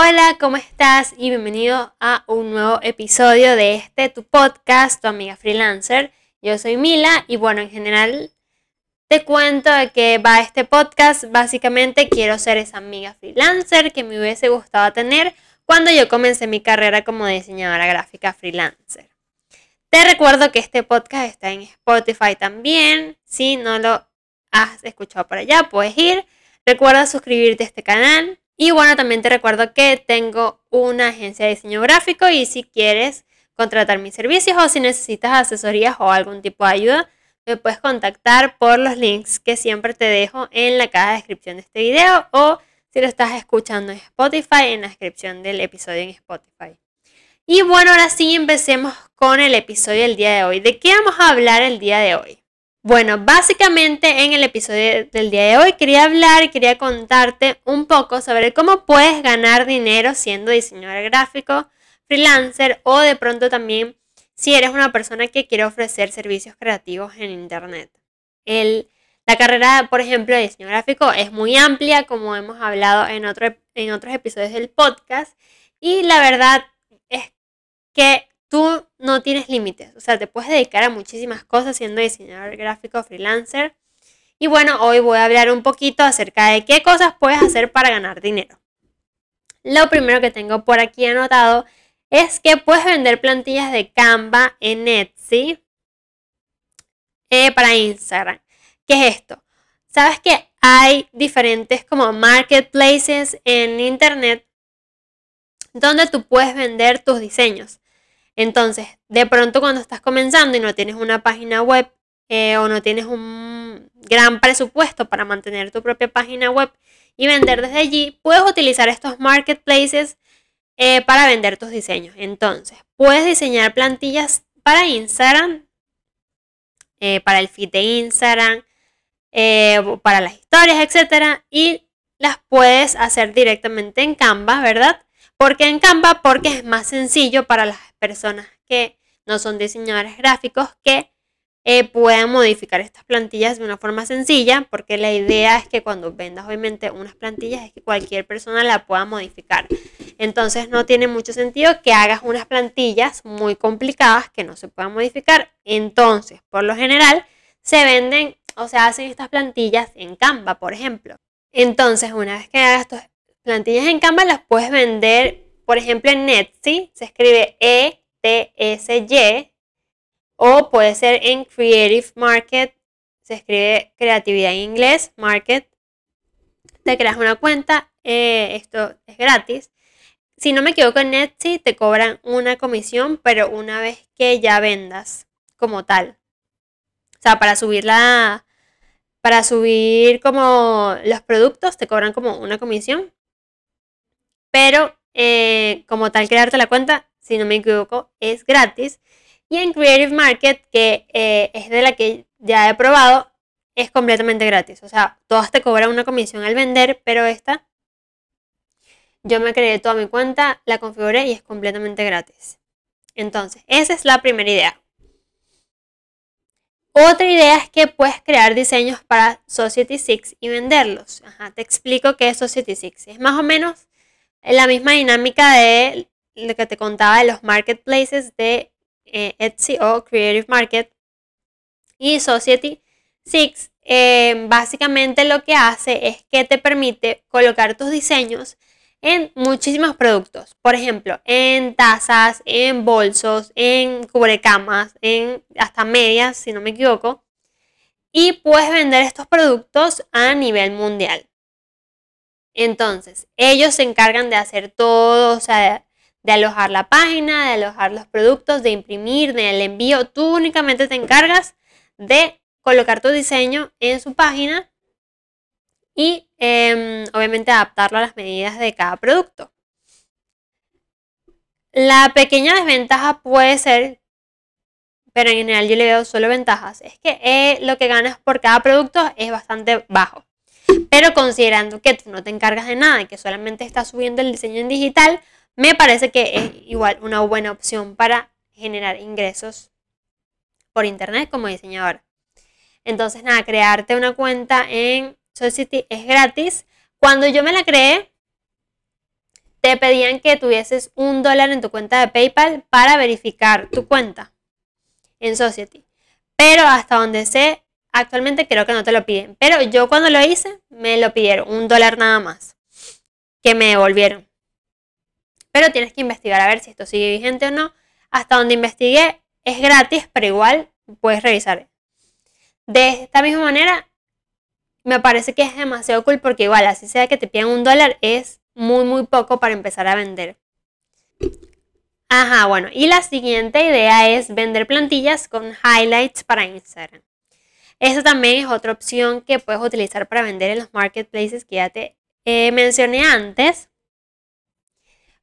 Hola, ¿cómo estás? Y bienvenido a un nuevo episodio de este tu podcast, tu amiga freelancer. Yo soy Mila y bueno, en general te cuento de que va este podcast. Básicamente quiero ser esa amiga freelancer que me hubiese gustado tener cuando yo comencé mi carrera como diseñadora gráfica freelancer. Te recuerdo que este podcast está en Spotify también. Si no lo has escuchado por allá, puedes ir. Recuerda suscribirte a este canal y bueno, también te recuerdo que tengo una agencia de diseño gráfico y si quieres contratar mis servicios o si necesitas asesorías o algún tipo de ayuda, me puedes contactar por los links que siempre te dejo en la caja de descripción de este video o si lo estás escuchando en Spotify, en la descripción del episodio en Spotify. Y bueno, ahora sí empecemos con el episodio del día de hoy. ¿De qué vamos a hablar el día de hoy? Bueno, básicamente en el episodio del día de hoy quería hablar y quería contarte un poco sobre cómo puedes ganar dinero siendo diseñador gráfico, freelancer o de pronto también si eres una persona que quiere ofrecer servicios creativos en Internet. la carrera, por ejemplo, de diseño gráfico es muy amplia, como hemos hablado en, en otros episodios del podcast, y la verdad es que tú no tienes límites, o sea, te puedes dedicar a muchísimas cosas siendo diseñador gráfico freelancer. Y bueno, hoy voy a hablar un poquito acerca de qué cosas puedes hacer para ganar dinero. Lo primero que tengo por aquí anotado es que puedes vender plantillas de Canva en Etsy eh, para Instagram. ¿Qué es esto? Sabes que hay diferentes como marketplaces en Internet donde tú puedes vender tus diseños. Entonces, de pronto cuando estás comenzando y no tienes una página web eh, o no tienes un gran presupuesto para mantener tu propia página web y vender desde allí, puedes utilizar estos marketplaces eh, para vender tus diseños. Entonces, puedes diseñar plantillas para Instagram, eh, para el feed de Instagram, para las historias, etc. Y las puedes hacer directamente en Canva, ¿verdad? ¿Por qué en Canva? Porque es más sencillo para las personas que no son diseñadores gráficos que eh, puedan modificar estas plantillas de una forma sencilla, porque la idea es que cuando vendas obviamente unas plantillas es que cualquier persona la pueda modificar. Entonces no tiene mucho sentido que hagas unas plantillas muy complicadas que no se puedan modificar. Entonces, por lo general, se venden o se hacen estas plantillas en Canva, por ejemplo. Entonces, una vez que hagas plantillas en Canva, las puedes vender por ejemplo, en Etsy se escribe E-T-S-Y o puede ser en Creative Market, se escribe creatividad en inglés, Market. Te creas una cuenta, eh, esto es gratis. Si no me equivoco, en Etsy te cobran una comisión, pero una vez que ya vendas como tal. O sea, para subir la, para subir como los productos te cobran como una comisión. Pero eh, como tal crearte la cuenta, si no me equivoco, es gratis. Y en Creative Market, que eh, es de la que ya he probado, es completamente gratis. O sea, todas te cobran una comisión al vender, pero esta yo me creé toda mi cuenta, la configuré y es completamente gratis. Entonces, esa es la primera idea. Otra idea es que puedes crear diseños para Society 6 y venderlos. Te explico qué es Society 6. Es más o menos la misma dinámica de lo que te contaba de los marketplaces de eh, Etsy o Creative Market y Society 6. Eh, básicamente lo que hace es que te permite colocar tus diseños en muchísimos productos. Por ejemplo, en tazas, en bolsos, en cubrecamas, en hasta medias, si no me equivoco. Y puedes vender estos productos a nivel mundial. Entonces, ellos se encargan de hacer todo, o sea, de, alojar la página, de alojar los productos, de imprimir, del envío. Tú únicamente te encargas de colocar tu diseño en su página y em, obviamente adaptarlo a las medidas de cada producto. La pequeña desventaja puede ser, pero en general yo le veo solo ventajas, es que eh, lo que ganas por cada producto es bastante bajo. Pero considerando que tú no te encargas de nada y que solamente estás subiendo el diseño en digital, me parece que es igual una buena opción para generar ingresos por internet como diseñador. Entonces, nada, crearte una cuenta en Society es gratis. Cuando yo me la creé, te pedían que tuvieses un dólar en tu cuenta de PayPal para verificar tu cuenta en Society. Pero hasta donde sé, actualmente creo que no te lo piden. Pero yo cuando lo hice, me lo pidieron, un dólar nada más, que me devolvieron. Pero tienes que investigar a ver si esto sigue vigente o no. Hasta donde investigué, es gratis, pero igual puedes revisar. De esta misma manera, me parece que es demasiado cool porque igual, así sea que te pidan un dólar, es muy, muy poco para empezar a vender. Ajá, bueno, y la siguiente idea es vender plantillas con highlights para Instagram. Esa también es otra opción que puedes utilizar para vender en los marketplaces que ya te eh, mencioné antes.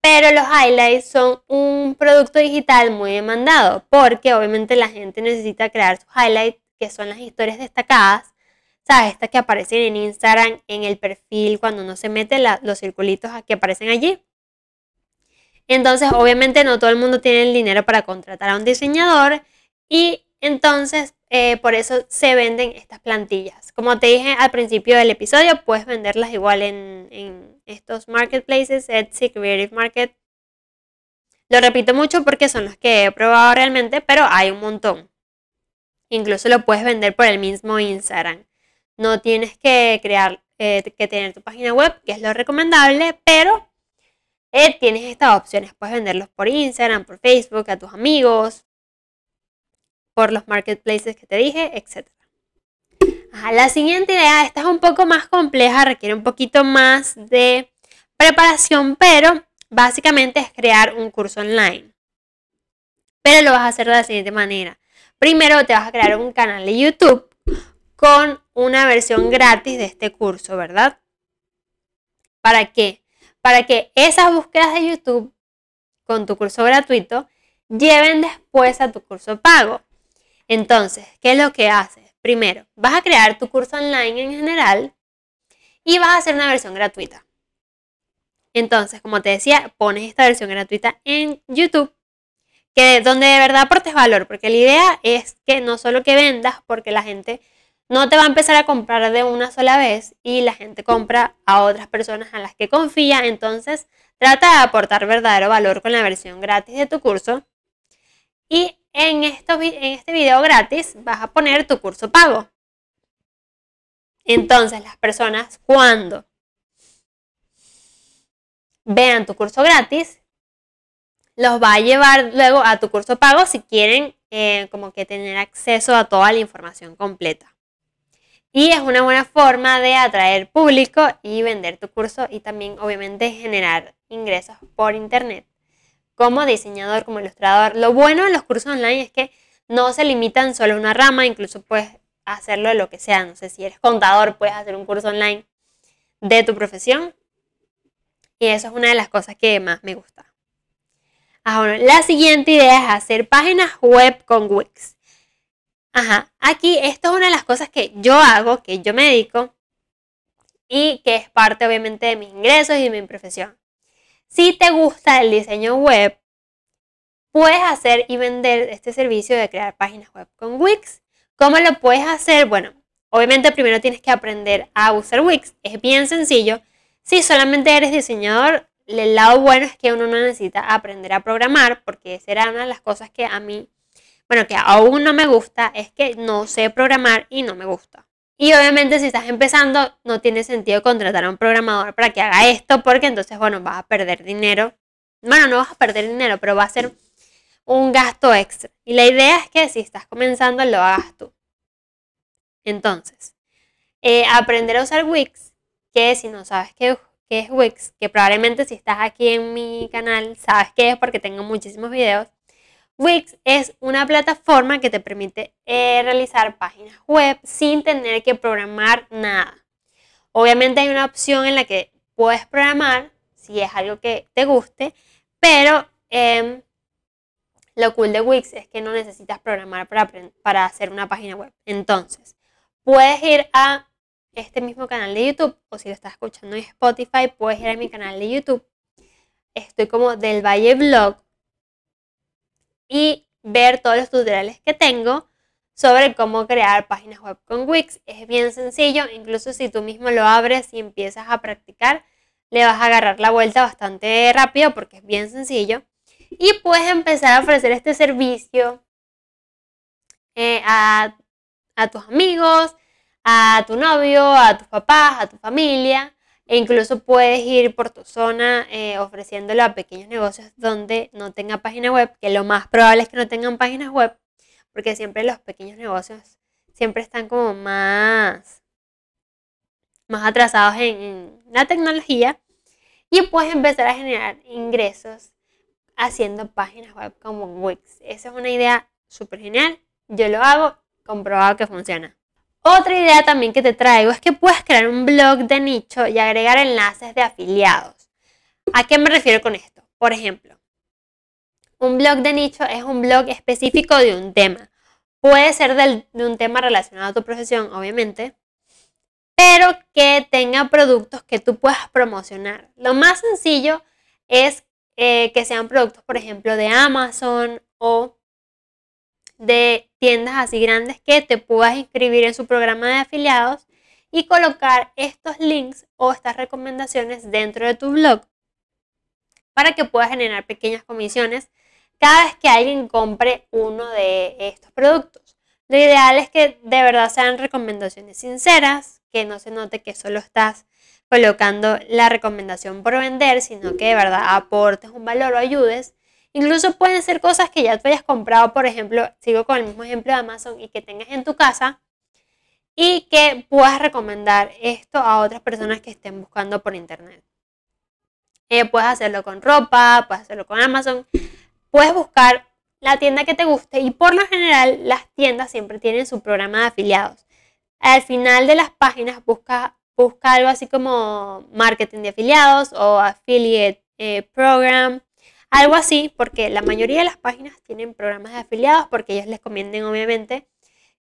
Pero los highlights son un producto digital muy demandado porque obviamente la gente necesita crear sus highlights, que son las historias destacadas, ¿sabes? Estas que aparecen en Instagram, en el perfil, cuando uno se mete los circulitos que aparecen allí. Entonces, obviamente no todo el mundo tiene el dinero para contratar a un diseñador y entonces eh, por eso se venden estas plantillas. Como te dije al principio del episodio, puedes venderlas igual en, estos marketplaces, Etsy, Creative Market. Lo repito mucho porque son los que he probado realmente, pero hay un montón. Incluso lo puedes vender por el mismo Instagram. No tienes que crear, eh, que tener tu página web, que es lo recomendable, pero eh, tienes estas opciones. Puedes venderlos por Instagram, por Facebook, a tus amigos, por los marketplaces que te dije, etc. la siguiente idea, esta es un poco más compleja, requiere un poquito más de preparación, pero básicamente es crear un curso online. Pero lo vas a hacer de la siguiente manera. Primero te vas a crear un canal de YouTube con una versión gratis de este curso, ¿verdad? ¿Para qué? Para que esas búsquedas de YouTube con tu curso gratuito lleven después a tu curso pago. Entonces, ¿qué es lo que haces? Primero, vas a crear tu curso online en general y vas a hacer una versión gratuita. Entonces, como te decía, pones esta versión gratuita en YouTube, que donde de verdad aportes valor, porque la idea es que no solo que vendas, porque la gente no te va a empezar a comprar de una sola vez y la gente compra a otras personas a las que confía, entonces trata de aportar verdadero valor con la versión gratis de tu curso y en, este video gratis vas a poner tu curso pago. Entonces las personas cuando vean tu curso gratis, los va a llevar luego a tu curso pago si quieren eh, como que tener acceso a toda la información completa. Y es una buena forma de atraer público y vender tu curso y también obviamente generar ingresos por internet como diseñador, como ilustrador. Lo bueno de los cursos online es que no se limitan solo a una rama, incluso puedes hacerlo de lo que sea. No sé si eres contador, puedes hacer un curso online de tu profesión. Y eso es una de las cosas que más me gusta. Ahora, la siguiente idea es hacer páginas web con Wix. Ajá, aquí esto es una de las cosas que yo hago, que yo me dedico y que es parte obviamente de mis ingresos y de mi profesión. Si te gusta el diseño web, puedes hacer y vender este servicio de crear páginas web con Wix. ¿Cómo lo puedes hacer? Bueno, obviamente primero tienes que aprender a usar Wix. Es bien sencillo. Si solamente eres diseñador, el lado bueno es que uno no necesita aprender a programar, porque esa era una de las cosas que a mí, bueno, que aún no me gusta, es que no sé programar y no me gusta. Y obviamente si estás empezando, no tiene sentido contratar a un programador para que haga esto, porque entonces, bueno, vas a perder dinero. Bueno, no vas a perder dinero, pero va a ser un gasto extra. Y la idea es que si estás comenzando, lo hagas tú. Entonces, eh, aprender a usar Wix, que si no sabes qué, qué es Wix, que probablemente si estás aquí en mi canal, sabes qué es porque tengo muchísimos videos, Wix es una plataforma que te permite eh, realizar páginas web sin tener que programar nada. Obviamente hay una opción en la que puedes programar si es algo que te guste, pero em, lo cool de Wix es que no necesitas programar para, para hacer una página web. Entonces, puedes ir a este mismo canal de YouTube o si lo estás escuchando en Spotify, puedes ir a mi canal de YouTube. Estoy como del Valle Blog y ver todos los tutoriales que tengo sobre cómo crear páginas web con Wix. Es bien sencillo, incluso si tú mismo lo abres y empiezas a practicar, le vas a agarrar la vuelta bastante rápido porque es bien sencillo. Y puedes empezar a ofrecer este servicio eh, a, tus amigos, a tu novio, a tus papás, a tu familia. E incluso puedes ir por tu zona eh, ofreciéndolo a pequeños negocios donde no tenga página web, que lo más probable es que no tengan páginas web, porque siempre los pequeños negocios siempre están como más, más atrasados en la tecnología. Y puedes empezar a generar ingresos haciendo páginas web como Wix. Esa es una idea súper genial. Yo lo hago, comprobado que funciona. Otra idea también que te traigo es que puedes crear un blog de nicho y agregar enlaces de afiliados. ¿A qué me refiero con esto? Por ejemplo, un blog de nicho es un blog específico de un tema. Puede ser de un tema relacionado a tu profesión, obviamente, pero que tenga productos que tú puedas promocionar. Lo más sencillo es eh, que sean productos, por ejemplo, de Amazon o de tiendas así grandes que te puedas inscribir en su programa de afiliados y colocar estos links o estas recomendaciones dentro de tu blog para que puedas generar pequeñas comisiones cada vez que alguien compre uno de estos productos. Lo ideal es que de verdad sean recomendaciones sinceras, que no se note que solo estás colocando la recomendación por vender, sino que de verdad aportes un valor o ayudes. Incluso pueden ser cosas que ya tú hayas comprado, por ejemplo, sigo con el mismo ejemplo de Amazon y que tengas en tu casa y que puedas recomendar esto a otras personas que estén buscando por internet. Eh, puedes hacerlo con ropa, puedes hacerlo con Amazon, puedes buscar la tienda que te guste y por lo general las tiendas siempre tienen su programa de afiliados. Al final de las páginas busca, algo así como marketing de afiliados o affiliate eh, program, algo así, porque la mayoría de las páginas tienen programas de afiliados porque ellos les convienen obviamente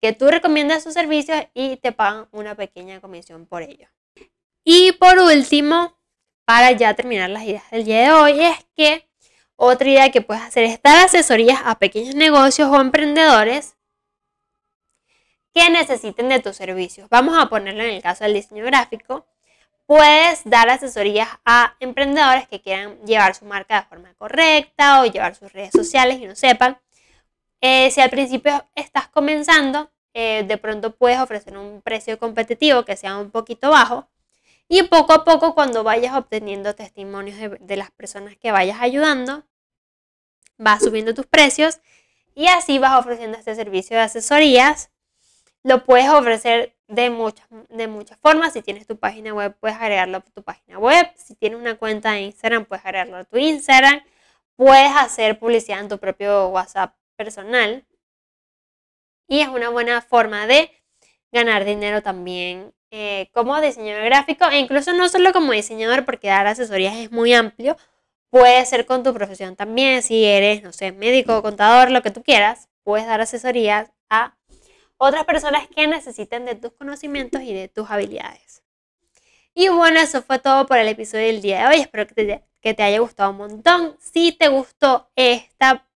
que tú recomiendas sus servicios y te pagan una pequeña comisión por ello. Y por último, para ya terminar las ideas del día de hoy, es que otra idea que puedes hacer es dar asesorías a pequeños negocios o emprendedores que necesiten de tus servicios. Vamos a ponerlo en el caso del diseño gráfico. Puedes dar asesorías a emprendedores que quieran llevar su marca de forma correcta o llevar sus redes sociales y no sepan. Eh, si al principio estás comenzando, eh, de pronto puedes ofrecer un precio competitivo que sea un poquito bajo. Y poco a poco, cuando vayas obteniendo testimonios de, de las personas que vayas ayudando, vas subiendo tus precios y así vas ofreciendo este servicio de asesorías lo puedes ofrecer de muchas, de muchas formas. Si tienes tu página web, puedes agregarlo a tu página web. Si tienes una cuenta de Instagram, puedes agregarlo a tu Instagram. Puedes hacer publicidad en tu propio WhatsApp personal. Y es una buena forma de ganar dinero también eh, como diseñador gráfico e incluso no solo como diseñador porque dar asesorías es muy amplio. Puede ser con tu profesión también, si eres, no sé, médico, contador, lo que tú quieras, puedes dar asesorías a otras personas que necesiten de tus conocimientos y de tus habilidades. Y bueno, eso fue todo por el episodio del día de hoy. Espero que te, que te haya gustado un montón. Si te gustó esta,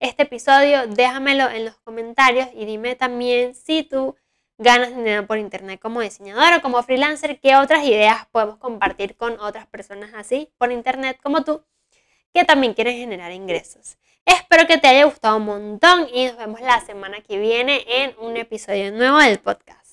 este episodio, déjamelo en los comentarios y dime también si tú ganas dinero por internet como diseñador o como freelancer, qué otras ideas podemos compartir con otras personas así por internet como tú que también quieren generar ingresos. Espero que te haya gustado un montón y nos vemos la semana que viene en un episodio nuevo del podcast.